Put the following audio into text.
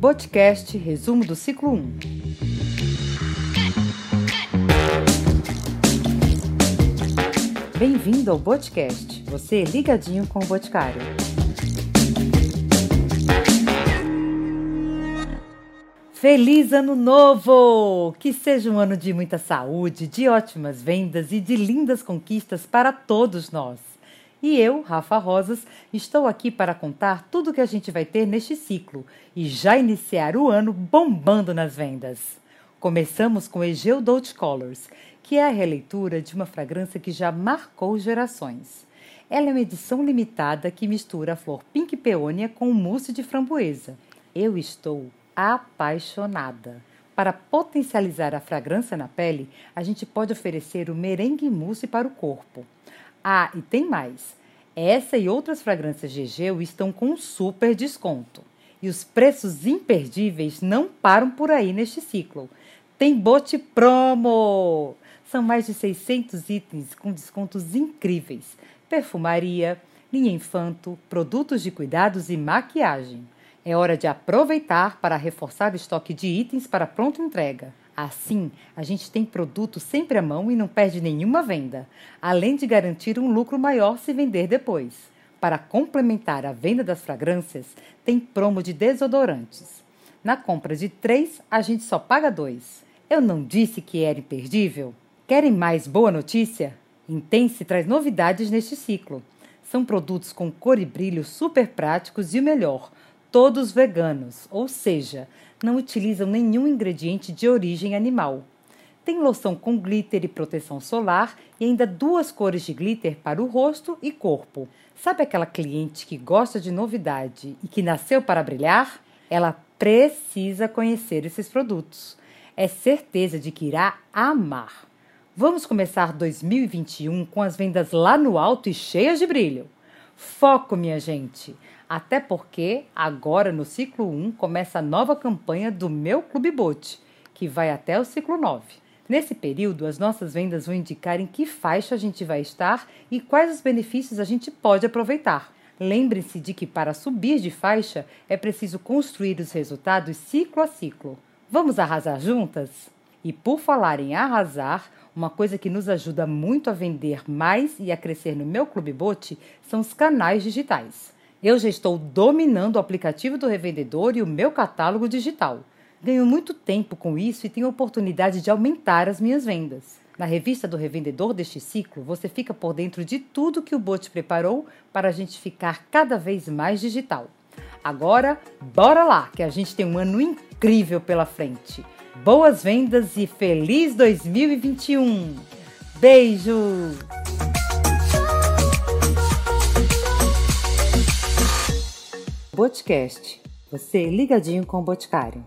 Podcast Resumo do Ciclo 1. Bem-vindo ao Podcast, você ligadinho com o Boticário. Feliz Ano Novo! Que seja um ano de muita saúde, de ótimas vendas e de lindas conquistas para todos nós. E eu, Rafa Rosas, estou aqui para contar tudo que a gente vai ter neste ciclo e já iniciar o ano bombando nas vendas. Começamos com Egeu Dolce Colors, que é a releitura de uma fragrância que já marcou gerações. Ela é uma edição limitada que mistura a flor pink peônia com mousse de framboesa. Eu estou apaixonada. Para potencializar a fragrância na pele, a gente pode oferecer o merengue mousse para o corpo. Ah, e tem mais. Essa e outras fragrâncias GG estão com super desconto. E os preços imperdíveis não param por aí neste ciclo. Tem bote promo! São mais de 600 itens com descontos incríveis. Perfumaria, linha infanto, produtos de cuidados e maquiagem. É hora de aproveitar para reforçar o estoque de itens para pronta entrega. Assim, a gente tem produto sempre à mão e não perde nenhuma venda, além de garantir um lucro maior se vender depois. Para complementar a venda das fragrâncias, tem promo de desodorantes. Na compra de três, a gente só paga dois. Eu não disse que era imperdível? Querem mais boa notícia? Intense traz novidades neste ciclo. São produtos com cor e brilho super práticos e o melhor, todos veganos, ou seja, não utilizam nenhum ingrediente de origem animal. Tem loção com glitter e proteção solar e ainda duas cores de glitter para o rosto e corpo. Sabe aquela cliente que gosta de novidade e que nasceu para brilhar? Ela precisa conhecer esses produtos. É certeza de que irá amar. Vamos começar 2021 com as vendas lá no alto e cheias de brilho. Foco, minha gente! Até porque agora no ciclo 1 começa a nova campanha do meu Clube Bote, que vai até o ciclo 9. Nesse período, as nossas vendas vão indicar em que faixa a gente vai estar e quais os benefícios a gente pode aproveitar. Lembre-se de que para subir de faixa é preciso construir os resultados ciclo a ciclo. Vamos arrasar juntas? E por falar em arrasar, uma coisa que nos ajuda muito a vender mais e a crescer no meu Clube Bote são os canais digitais. Eu já estou dominando o aplicativo do revendedor e o meu catálogo digital. Ganho muito tempo com isso e tenho a oportunidade de aumentar as minhas vendas. Na revista do revendedor deste ciclo, você fica por dentro de tudo que o Bot preparou para a gente ficar cada vez mais digital. Agora, bora lá, que a gente tem um ano incrível pela frente. Boas vendas e feliz 2021! Beijo! Boticast. Você ligadinho com o Boticário.